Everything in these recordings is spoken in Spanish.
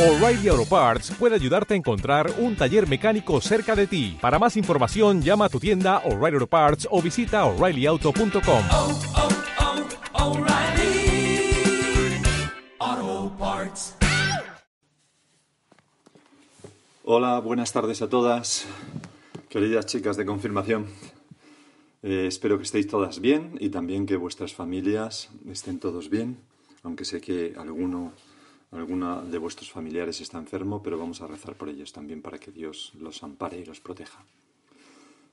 O'Reilly Auto Parts puede ayudarte a encontrar un taller mecánico cerca de ti. Para más información, llama a tu tienda O'Reilly Auto Parts o visita oreillyauto.com. oh, oh, Parts. Hola, buenas tardes a todas, queridas chicas de confirmación. Eh, espero que estéis todas bien y también que vuestras familias estén todos bien, aunque sé que alguno, alguna de vuestros familiares está enfermo, pero vamos a rezar por ellos también para que Dios los ampare y los proteja.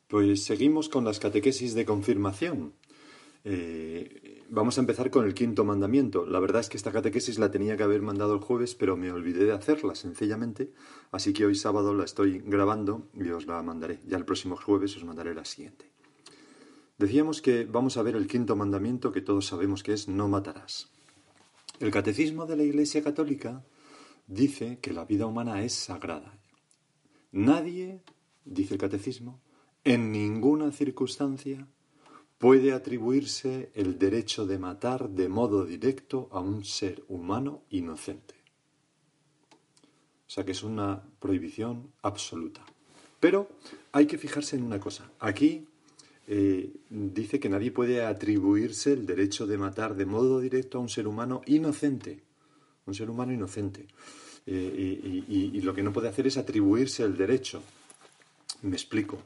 Pues seguimos con las catequesis de confirmación. Eh, vamos a empezar con el quinto mandamiento. La verdad es que esta catequesis la tenía que haber mandado el jueves, pero me olvidé de hacerla sencillamente, así que hoy sábado la estoy grabando y os la mandaré. Ya el próximo jueves os mandaré la siguiente. Decíamos que vamos a ver el quinto mandamiento que todos sabemos que es no matarás. El catecismo de la Iglesia Católica dice que la vida humana es sagrada. Nadie, dice el catecismo, en ninguna circunstancia puede atribuirse el derecho de matar de modo directo a un ser humano inocente. O sea que es una prohibición absoluta. Pero hay que fijarse en una cosa. Aquí eh, dice que nadie puede atribuirse el derecho de matar de modo directo a un ser humano inocente. Un ser humano inocente. Eh, y, lo que no puede hacer es atribuirse el derecho. Me explico.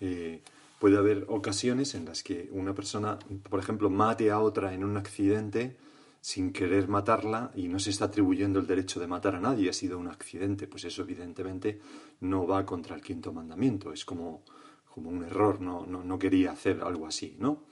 Eh, puede haber ocasiones en las que una persona, por ejemplo, mate a otra en un accidente sin querer matarla y no se está atribuyendo el derecho de matar a nadie, ha sido un accidente, pues eso evidentemente no va contra el quinto mandamiento, es como, como un error, no, no, quería hacer algo así, ¿no?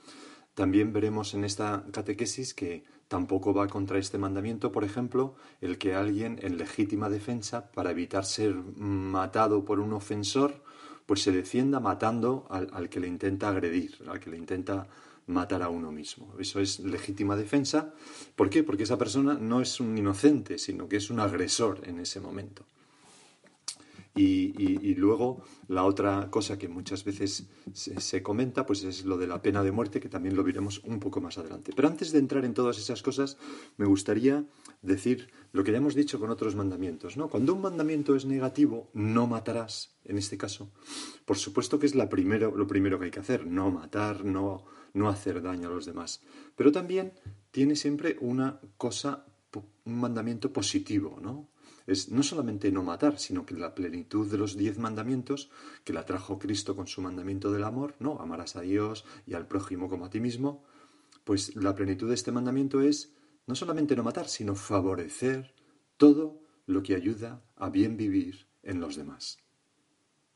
También veremos en esta catequesis que tampoco va contra este mandamiento, por ejemplo, el que alguien en legítima defensa, para evitar ser matado por un ofensor, pues se defienda matando al, al que le intenta agredir, al que le intenta matar a uno mismo. Eso es legítima defensa. ¿Por qué? Porque esa persona no es un inocente, sino que es un agresor en ese momento. Y, luego la otra cosa que muchas veces se, se comenta pues es lo de la pena de muerte, que también lo veremos un poco más adelante. Pero antes de entrar en todas esas cosas, me gustaría decir lo que ya hemos dicho con otros mandamientos. ¿no? Cuando un mandamiento es negativo, no matarás, en este caso, por supuesto que es la primero, lo primero que hay que hacer, no matar, no, no hacer daño a los demás. Pero también tiene siempre una cosa, un mandamiento positivo, ¿no? Es no solamente no matar, sino que la plenitud de los diez mandamientos que la trajo Cristo con su mandamiento del amor, ¿no? Amarás a Dios y al prójimo como a ti mismo, pues la plenitud de este mandamiento es no solamente no matar, sino favorecer todo lo que ayuda a bien vivir en los demás.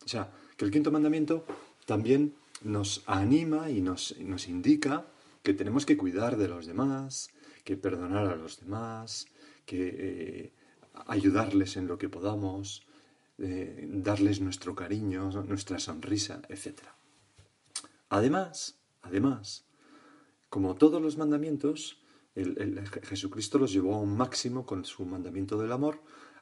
O sea, que el quinto mandamiento también nos anima y nos, nos indica que tenemos que cuidar de los demás, que perdonar a los demás, que eh, ayudarles en lo que podamos, eh, darles nuestro cariño, nuestra sonrisa, etc. Además, además, como todos los mandamientos, Jesucristo los llevó a un máximo con su mandamiento del amor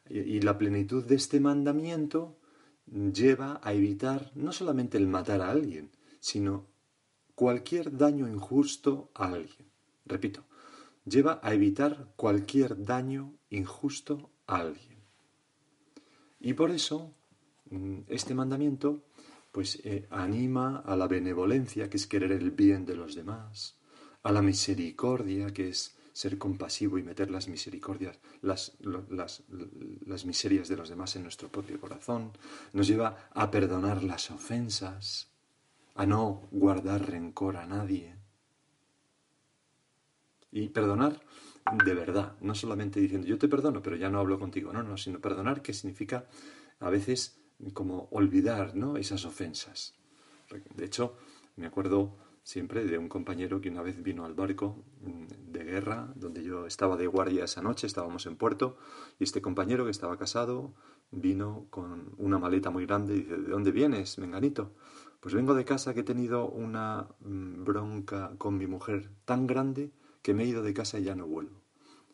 y, y la plenitud de este mandamiento lleva a evitar no solamente el matar a alguien, sino cualquier daño injusto a alguien. Repito, lleva a evitar cualquier daño injusto alguien. Y por eso mm, este mandamiento pues eh, anima a la benevolencia, que es querer el bien de los demás, a la misericordia, que es ser compasivo y meter las misericordias, las, las, las miserias de los demás en nuestro propio corazón, nos lleva a perdonar las ofensas, a no guardar rencor a nadie. Y perdonar de verdad, no solamente diciendo yo te perdono, pero ya no hablo contigo, no, no, sino perdonar que significa a veces como olvidar, ¿no? Esas ofensas. De hecho, me acuerdo siempre de un compañero que una vez vino al barco mm, de guerra, donde yo estaba de guardia esa noche, estábamos en puerto, y este compañero que estaba casado vino con una maleta muy grande y dice, ¿de dónde vienes, menganito? Pues vengo de casa que he tenido una mm, bronca con mi mujer tan grande que me he ido de casa y ya no vuelvo.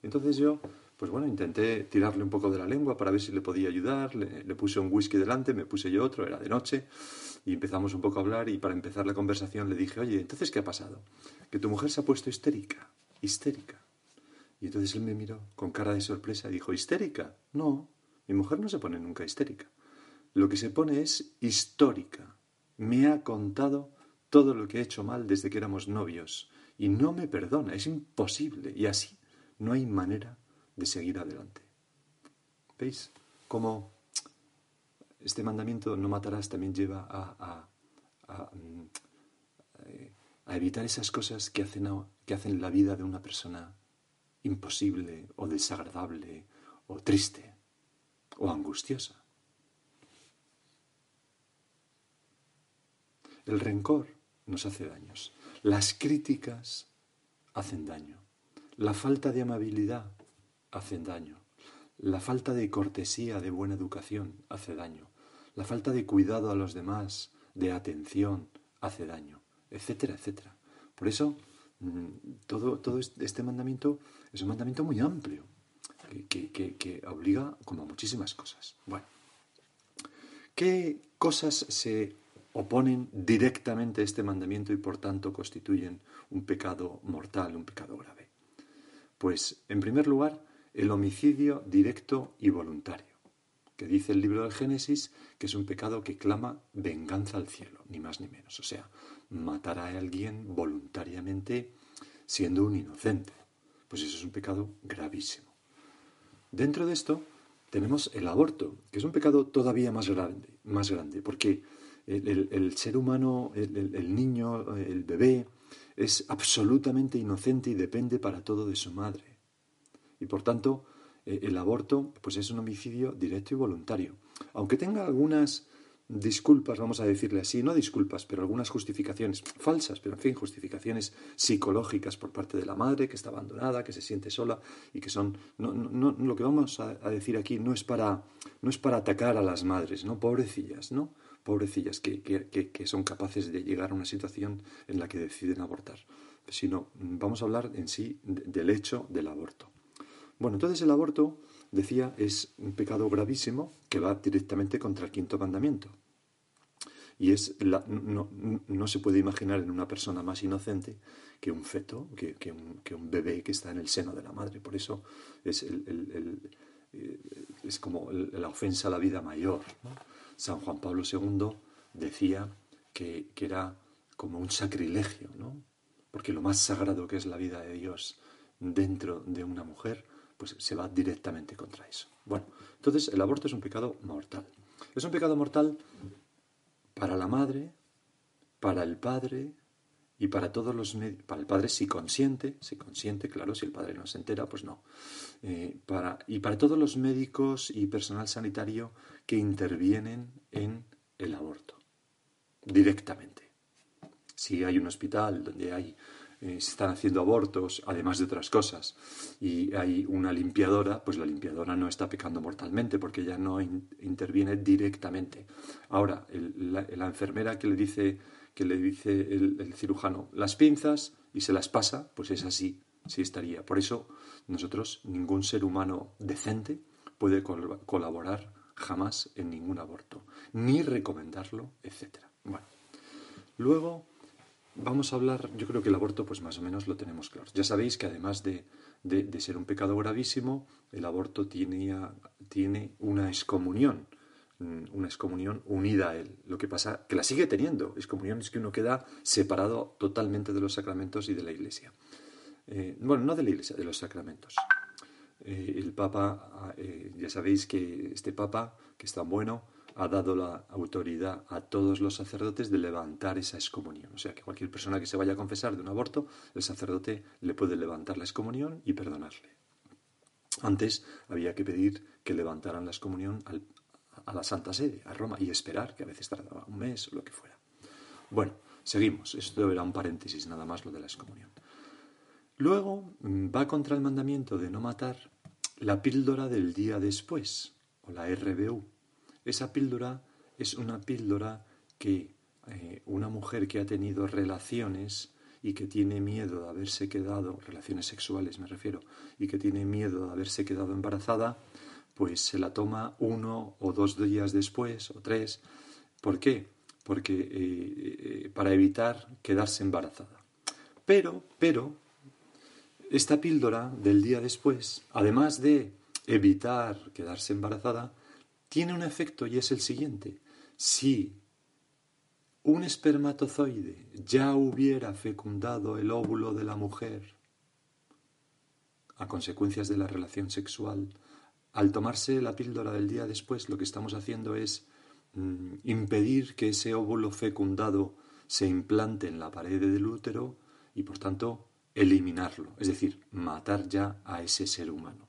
Entonces yo, pues bueno, intenté tirarle un poco de la lengua para ver si le podía ayudar, le, puse un whisky delante, me puse yo otro, era de noche, y empezamos un poco a hablar y para empezar la conversación le dije, oye, entonces ¿qué ha pasado? Que tu mujer se ha puesto histérica, histérica. Y entonces él me miró con cara de sorpresa y dijo, ¿histérica? No, Mi mujer no se pone nunca histérica. Lo que se pone es histórica. Me ha contado todo lo que he hecho mal desde que éramos novios y no me perdona, es imposible. Y así no hay manera de seguir adelante. ¿Veis cómo este mandamiento no matarás también lleva a, a, mm, evitar esas cosas que hacen, que hacen la vida de una persona imposible o desagradable o triste o angustiosa? El rencor nos hace daños. Las críticas hacen daño. La falta de amabilidad hace daño. La falta de cortesía, de buena educación, hace daño. La falta de cuidado a los demás, de atención, hace daño, etcétera, etcétera. Por eso, mm, todo, todo este mandamiento es un mandamiento muy amplio, que, que obliga como a muchísimas cosas. Bueno, ¿qué cosas se oponen directamente este mandamiento y por tanto constituyen un pecado mortal, un pecado grave? Pues, en primer lugar, el homicidio directo y voluntario, que dice el libro del Génesis que es un pecado que clama venganza al cielo, ni más ni menos. O sea, matar a alguien voluntariamente siendo un inocente. Pues eso es un pecado gravísimo. Dentro de esto tenemos el aborto, que es un pecado todavía más grande, más grande porque el, ser humano, el, niño, el bebé, es absolutamente inocente y depende para todo de su madre. Y por tanto, eh, el aborto pues es un homicidio directo y voluntario. Aunque tenga algunas disculpas, vamos a decirle así, no disculpas, pero algunas justificaciones falsas, pero en fin, justificaciones psicológicas por parte de la madre que está abandonada, que se siente sola y que son no, no, lo que vamos a, decir aquí no es para no es para atacar a las madres, no pobrecillas, no pobrecillas que, que, son capaces de llegar a una situación en la que deciden abortar, sino vamos a hablar en sí del hecho del aborto. Bueno, entonces el aborto decía, es un pecado gravísimo que va directamente contra el quinto mandamiento. Y es no, se puede imaginar en una persona más inocente que un feto, que, un, bebé que está en el seno de la madre. Por eso es, el, es como la ofensa a la vida mayor. San Juan Pablo II decía que, que, era como un sacrilegio, ¿no? porque lo más sagrado que es la vida de Dios dentro de una mujer pues se va directamente contra eso. Bueno, entonces el aborto es un pecado mortal. Es un pecado mortal para la madre, para el padre y para todos los para el padre si consiente, si consiente, claro, si el padre no se entera, pues no. Eh, para, y para todos los médicos y personal sanitario que intervienen en el aborto directamente. Si hay un hospital donde hay eh, se están haciendo abortos, además de otras cosas, y hay una limpiadora, pues la limpiadora no está pecando mortalmente porque ya no interviene directamente. Ahora, la, enfermera que le dice, que le dice el, cirujano las pinzas y se las pasa, pues es así, sí estaría. Por eso nosotros, ningún ser humano decente puede colaborar jamás en ningún aborto, ni recomendarlo, etc. Bueno, luego Vamos a hablar, yo creo que el aborto pues más o menos lo tenemos claro. Ya sabéis que además de, ser un pecado gravísimo, el aborto tiene, una excomunión, una excomunión unida a él. Lo que pasa que la sigue teniendo. Excomunión es que uno queda separado totalmente de los sacramentos y de la Iglesia. Eh, bueno, no de la Iglesia, de los sacramentos. Eh, el Papa, ah, eh, ya sabéis que este Papa, que es tan bueno, ha dado la autoridad a todos los sacerdotes de levantar esa excomunión. O sea, que cualquier persona que se vaya a confesar de un aborto, el sacerdote le puede levantar la excomunión y perdonarle. Antes había que pedir que levantaran la excomunión a la Santa Sede, a Roma, y esperar, que a veces tardaba un mes o lo que fuera. Bueno, seguimos. Esto era un paréntesis, nada más lo de la excomunión. Luego mm, va contra el mandamiento de no matar la píldora del día después, o la RBU, esa píldora es una píldora que eh, una mujer que ha tenido relaciones y que tiene miedo de haberse quedado, relaciones sexuales me refiero, y que tiene miedo de haberse quedado embarazada, pues se la toma uno o dos días después o tres. ¿Por qué? Porque eh, eh, para evitar quedarse embarazada. Pero, pero, esta píldora del día después, además de evitar quedarse embarazada, tiene un efecto y es el siguiente. Si un espermatozoide ya hubiera fecundado el óvulo de la mujer a consecuencias de la relación sexual, al tomarse la píldora del día después, lo que estamos haciendo es mm, impedir que ese óvulo fecundado se implante en la pared del útero y, por tanto, eliminarlo, es decir, matar ya a ese ser humano.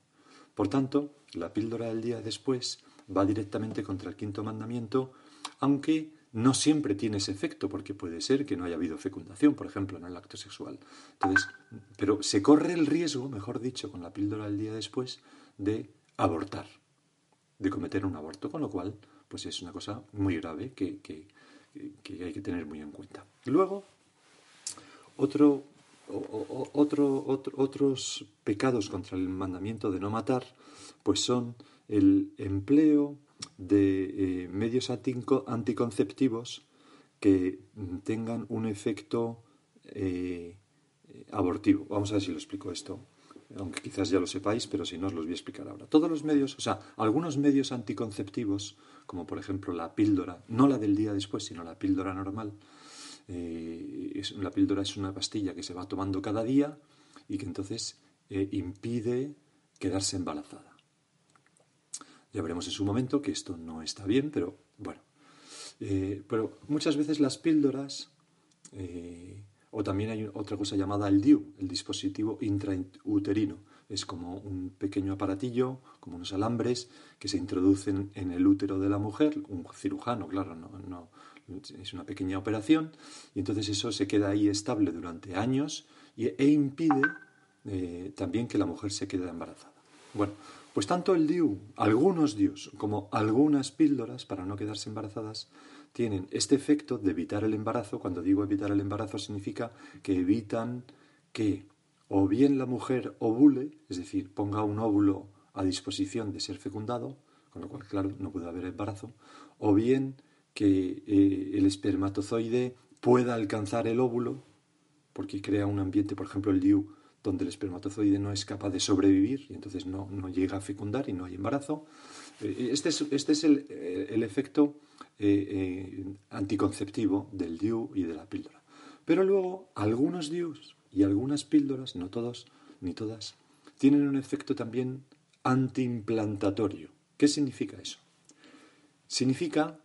Por tanto, la píldora del día después va directamente contra el quinto mandamiento, aunque no siempre tiene ese efecto, porque puede ser que no haya habido fecundación, por ejemplo, en el acto sexual. Entonces, pero se corre el riesgo, mejor dicho, con la píldora del día después, de abortar, de cometer un aborto, con lo cual, pues es una cosa muy grave que, que hay que tener muy en cuenta. Luego, otro otro, otros pecados contra el mandamiento de no matar, pues son el empleo de eh, medios anticonceptivos que tengan un efecto eh, abortivo. Vamos a ver si lo explico esto, aunque quizás ya lo sepáis, pero si no os los voy a explicar ahora. Todos los medios, o sea, algunos medios anticonceptivos, como por ejemplo la píldora, no la del día después, sino la píldora normal, eh, la píldora es una pastilla que se va tomando cada día y que entonces eh, impide quedarse embarazada. Ya veremos en su momento que esto no está bien, pero bueno. Eh, pero muchas veces las píldoras, o también hay otra cosa llamada el DIU, el dispositivo intrauterino. Es como un pequeño aparatillo, como unos alambres que se introducen en el útero de la mujer, un cirujano, claro, no, no, es una pequeña operación y entonces eso se queda ahí estable durante años e impide eh, también que la mujer se quede embarazada. Bueno, pues tanto el DIU, algunos DIUs, como algunas píldoras para no quedarse embarazadas, tienen este efecto de evitar el embarazo. Cuando digo evitar el embarazo significa que evitan que o bien la mujer ovule, es decir, ponga un óvulo a disposición de ser fecundado, con lo cual, claro, no puede haber embarazo, o bien que eh, el espermatozoide pueda alcanzar el óvulo, porque crea un ambiente, por ejemplo, el DIU, donde el espermatozoide no es capaz de sobrevivir y entonces no, llega a fecundar y no hay embarazo. Eh, este es, este es el, el, efecto eh, anticonceptivo del DIU y de la píldora. Pero luego, algunos DIUs y algunas píldoras, no todos ni todas, tienen un efecto también antiimplantatorio. ¿Qué significa eso? Significa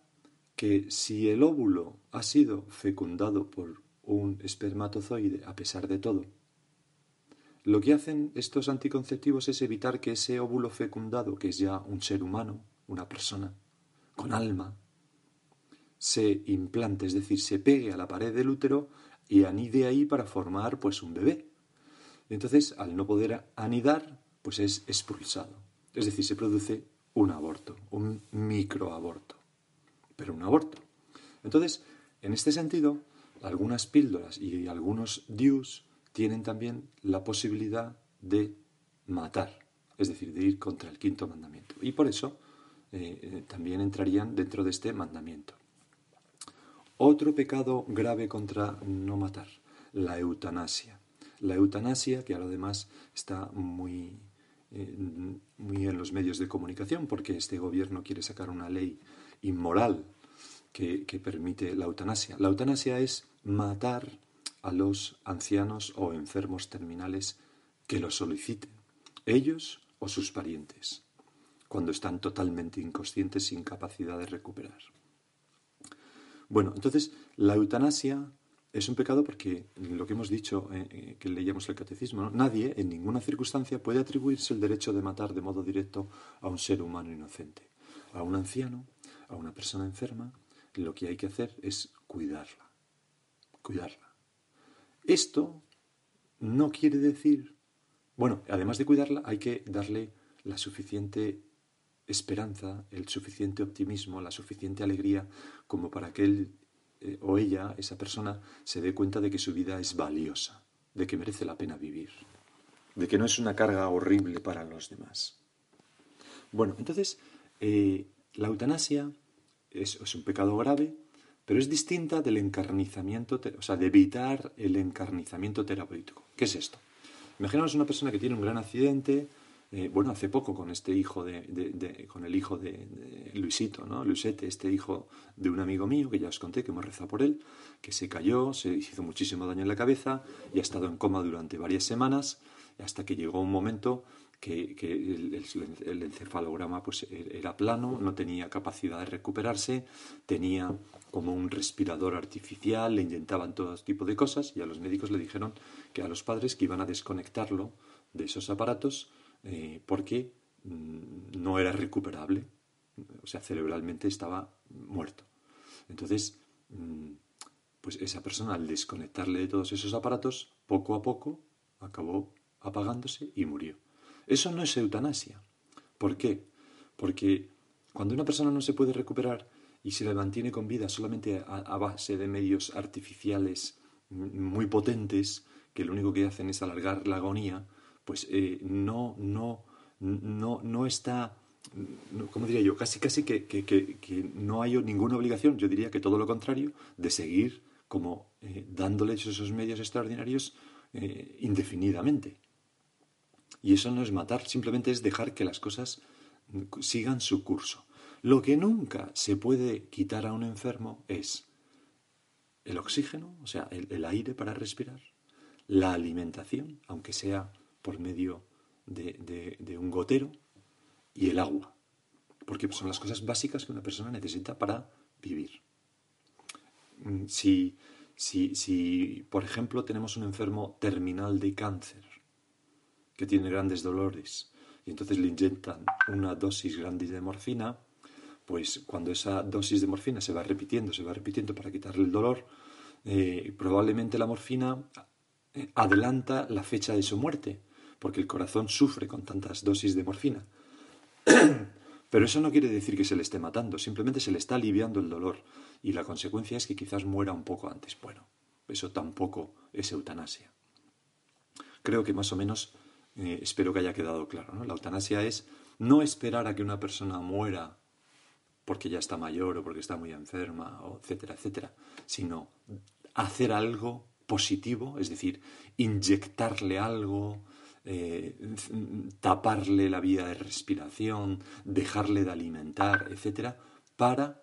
que si el óvulo ha sido fecundado por un espermatozoide a pesar de todo, lo que hacen estos anticonceptivos es evitar que ese óvulo fecundado, que es ya un ser humano, una persona, con alma, se implante, es decir, se pegue a la pared del útero y anide ahí para formar pues un bebé. Entonces, al no poder anidar, pues es expulsado. Es decir, se produce un aborto, un microaborto pero un aborto. Entonces, en este sentido, algunas píldoras y algunos DIUs tienen también la posibilidad de matar, es decir, de ir contra el quinto mandamiento. Y por eso eh, eh, también entrarían dentro de este mandamiento. Otro pecado grave contra no matar, la eutanasia. La eutanasia, que ahora además está muy, eh, muy en los medios de comunicación, porque este gobierno quiere sacar una ley inmoral que, permite la eutanasia. La eutanasia es matar a los ancianos o enfermos terminales que lo soliciten, ellos o sus parientes, cuando están totalmente inconscientes sin capacidad de recuperar. Bueno, entonces la eutanasia es un pecado porque lo que hemos dicho, eh, eh, que leíamos el catecismo, nadie en ninguna circunstancia puede atribuirse el derecho de matar de modo directo a un ser humano inocente, a un anciano, a una persona enferma, lo que hay que hacer es cuidarla, cuidarla. Esto no quiere decir, bueno, además de cuidarla, hay que darle la suficiente esperanza, el suficiente optimismo, la suficiente alegría como para que él eh, o ella, esa persona, se dé cuenta de que su vida es valiosa, de que merece la pena vivir, de que no es una carga horrible para los demás. Bueno, entonces, eh, la eutanasia es, un pecado grave, pero es distinta del encarnizamiento, o sea, de evitar el encarnizamiento terapéutico. ¿Qué es esto? Imaginaos una persona que tiene un gran accidente, eh, bueno, hace poco con este hijo de, de- de- con el hijo de, de Luisito, ¿no? Luisete, este hijo de un amigo mío que ya os conté que hemos rezado por él, que se cayó, se hizo muchísimo daño en la cabeza y ha estado en coma durante varias semanas hasta que llegó un momento que, el, el- encefalograma pues e- era plano, no tenía capacidad de recuperarse, tenía como un respirador artificial, le inyectaban todo tipo de cosas y a los médicos le dijeron que a los padres que iban a desconectarlo de esos aparatos eh, porque mm, no era recuperable, o sea, cerebralmente estaba muerto. Entonces, mm, pues esa persona al desconectarle de todos esos aparatos, poco a poco acabó apagándose y murió. Eso no es eutanasia. ¿Por qué? Porque cuando una persona no se puede recuperar y se le mantiene con vida solamente a, base de medios artificiales muy potentes, que lo único que hacen es alargar la agonía, pues eh, no, no, no, no está, ¿cómo diría yo? Casi, casi que, que- que- que no hay ninguna obligación, yo diría que todo lo contrario, de seguir como eh, dándoles esos medios extraordinarios eh, indefinidamente. Y eso no es matar, simplemente es dejar que las cosas sigan su curso. Lo que nunca se puede quitar a un enfermo es el oxígeno, o sea, el, aire para respirar, la alimentación, aunque sea por medio de, de- de un gotero, y el agua, porque son las cosas básicas que una persona necesita para vivir. Mm, Si, si, si, por ejemplo, tenemos un enfermo terminal de cáncer, que tiene grandes dolores y entonces le inyectan una dosis grande de morfina, pues cuando esa dosis de morfina se va repitiendo, se va repitiendo para quitarle el dolor, eh, probablemente la morfina eh, adelanta la fecha de su muerte, porque el corazón sufre con tantas dosis de morfina. Pero eso no quiere decir que se le esté matando, simplemente se le está aliviando el dolor y la consecuencia es que quizás muera un poco antes. Bueno, eso tampoco es eutanasia creo que más o menos eh, espero que haya quedado claro. La eutanasia es no esperar a que una persona muera porque ya está mayor o porque está muy enferma, etcétera, etcétera, sino hacer algo positivo, es decir, inyectarle algo, eh, taparle la vía de respiración, dejarle de alimentar, etcétera, para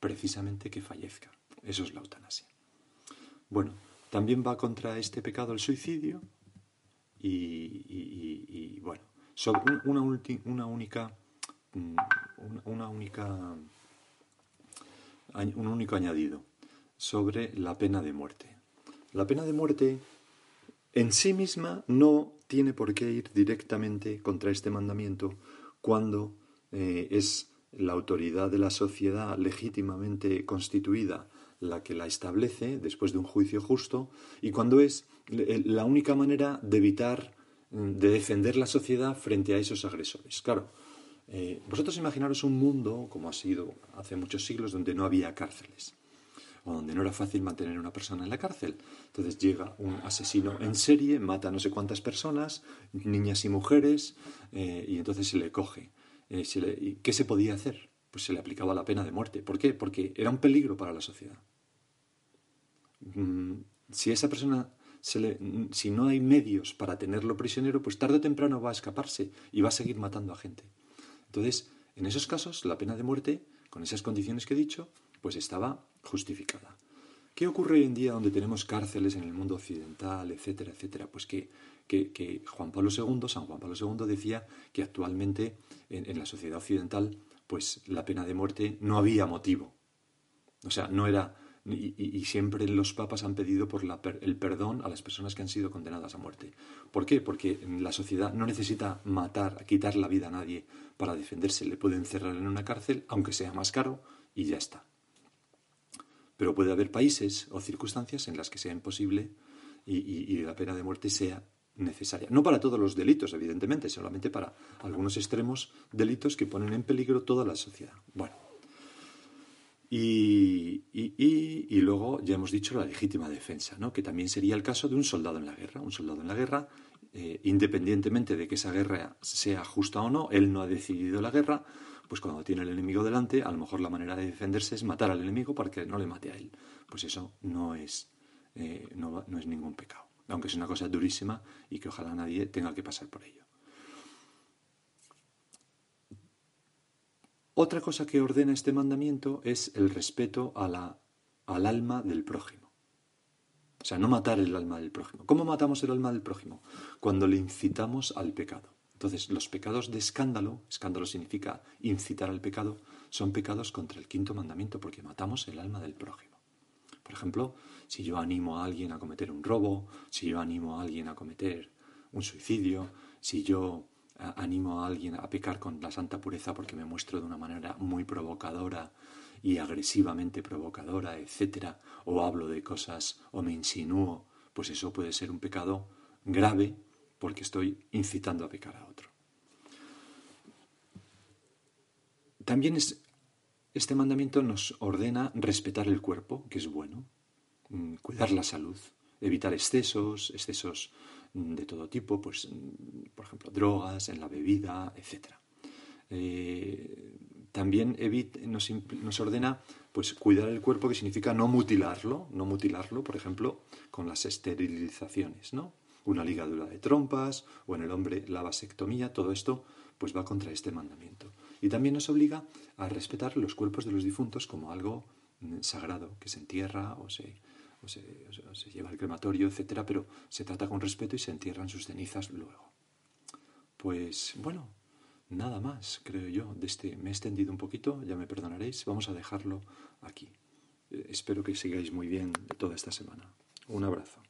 precisamente que fallezca. Eso es la eutanasia. Bueno, también va contra este pecado el suicidio y, bueno, sobre un- una, una única, mm, una, única, un único añadido sobre la pena de muerte. La pena de muerte en sí misma no tiene por qué ir directamente contra este mandamiento cuando eh, es la autoridad de la sociedad legítimamente constituida la que la establece después de un juicio justo y cuando es eh, la única manera de evitar, mm, de defender la sociedad frente a esos agresores. Claro, eh, vosotros imaginaros un mundo como ha sido hace muchos siglos donde no había cárceles o donde no era fácil mantener a una persona en la cárcel. Entonces llega un asesino en serie, mata a no sé cuántas personas, niñas y mujeres, eh, y entonces se le coge. Eh, se le- ¿y ¿Qué se podía hacer? Pues se le aplicaba la pena de muerte. ¿Por qué? Porque era un peligro para la sociedad. Mm, si esa persona, mm, si no hay medios para tenerlo prisionero, pues tarde o temprano va a escaparse y va a seguir matando a gente. Entonces, en esos casos, la pena de muerte, con esas condiciones que he dicho, pues estaba justificada. ¿Qué ocurre hoy en día donde tenemos cárceles en el mundo occidental, etcétera, etcétera? Pues que, que- que Juan Pablo II, San Juan Pablo II decía que actualmente en, en la sociedad occidental, pues la pena de muerte no había motivo. O sea, no era. Y, siempre los papas han pedido por la el perdón a las personas que han sido condenadas a muerte. ¿Por qué? Porque la sociedad no necesita matar, quitar la vida a nadie para defenderse. Le puede encerrar en una cárcel, aunque sea más caro, y ya está. Pero puede haber países o circunstancias en las que sea imposible y, y- y la pena de muerte sea necesaria. No para todos los delitos, evidentemente, solamente para algunos extremos delitos que ponen en peligro toda la sociedad. Bueno. Y, y- luego ya hemos dicho la legítima defensa, ¿no? que también sería el caso de un soldado en la guerra. Un soldado en la guerra, eh, independientemente de que esa guerra sea justa o no, él no ha decidido la guerra, pues cuando tiene el enemigo delante, a lo mejor la manera de defenderse es matar al enemigo para que no le mate a él. Pues eso no es, eh, no, no es ningún pecado, aunque es una cosa durísima y que ojalá nadie tenga que pasar por ello. Otra cosa que ordena este mandamiento es el respeto al alma del prójimo. O sea, no matar el alma del prójimo. ¿Cómo matamos el alma del prójimo? Cuando le incitamos al pecado. Entonces, los pecados de escándalo, escándalo significa incitar al pecado, son pecados contra el quinto mandamiento porque matamos el alma del prójimo. Por ejemplo, si yo animo a alguien a cometer un robo, si yo animo a alguien a cometer un suicidio, si yo animo a alguien a pecar con la santa pureza porque me muestro de una manera muy provocadora y agresivamente provocadora, etcétera, o hablo de cosas o me insinúo, pues eso puede ser un pecado grave porque estoy incitando a pecar a otro. También este mandamiento nos ordena respetar el cuerpo, que es bueno, cuidar la salud, evitar excesos, excesos mm, de todo tipo, pues, mm, por ejemplo, drogas, en la bebida, etc. Eh, también nos, nos, ordena pues, cuidar el cuerpo, que significa no mutilarlo, no mutilarlo, por ejemplo, con las esterilizaciones, ¿no? una ligadura de trompas o en el hombre la vasectomía, todo esto pues va contra este mandamiento. Y también nos obliga a respetar los cuerpos de los difuntos como algo mm, sagrado, que se entierra o se, se, lleva al crematorio, etcétera, pero se trata con respeto y se entierran sus cenizas luego. Pues bueno, nada más, creo yo. De este, me he extendido un poquito, ya me perdonaréis. Vamos a dejarlo aquí. Eh, espero que sigáis muy bien toda esta semana. Un abrazo.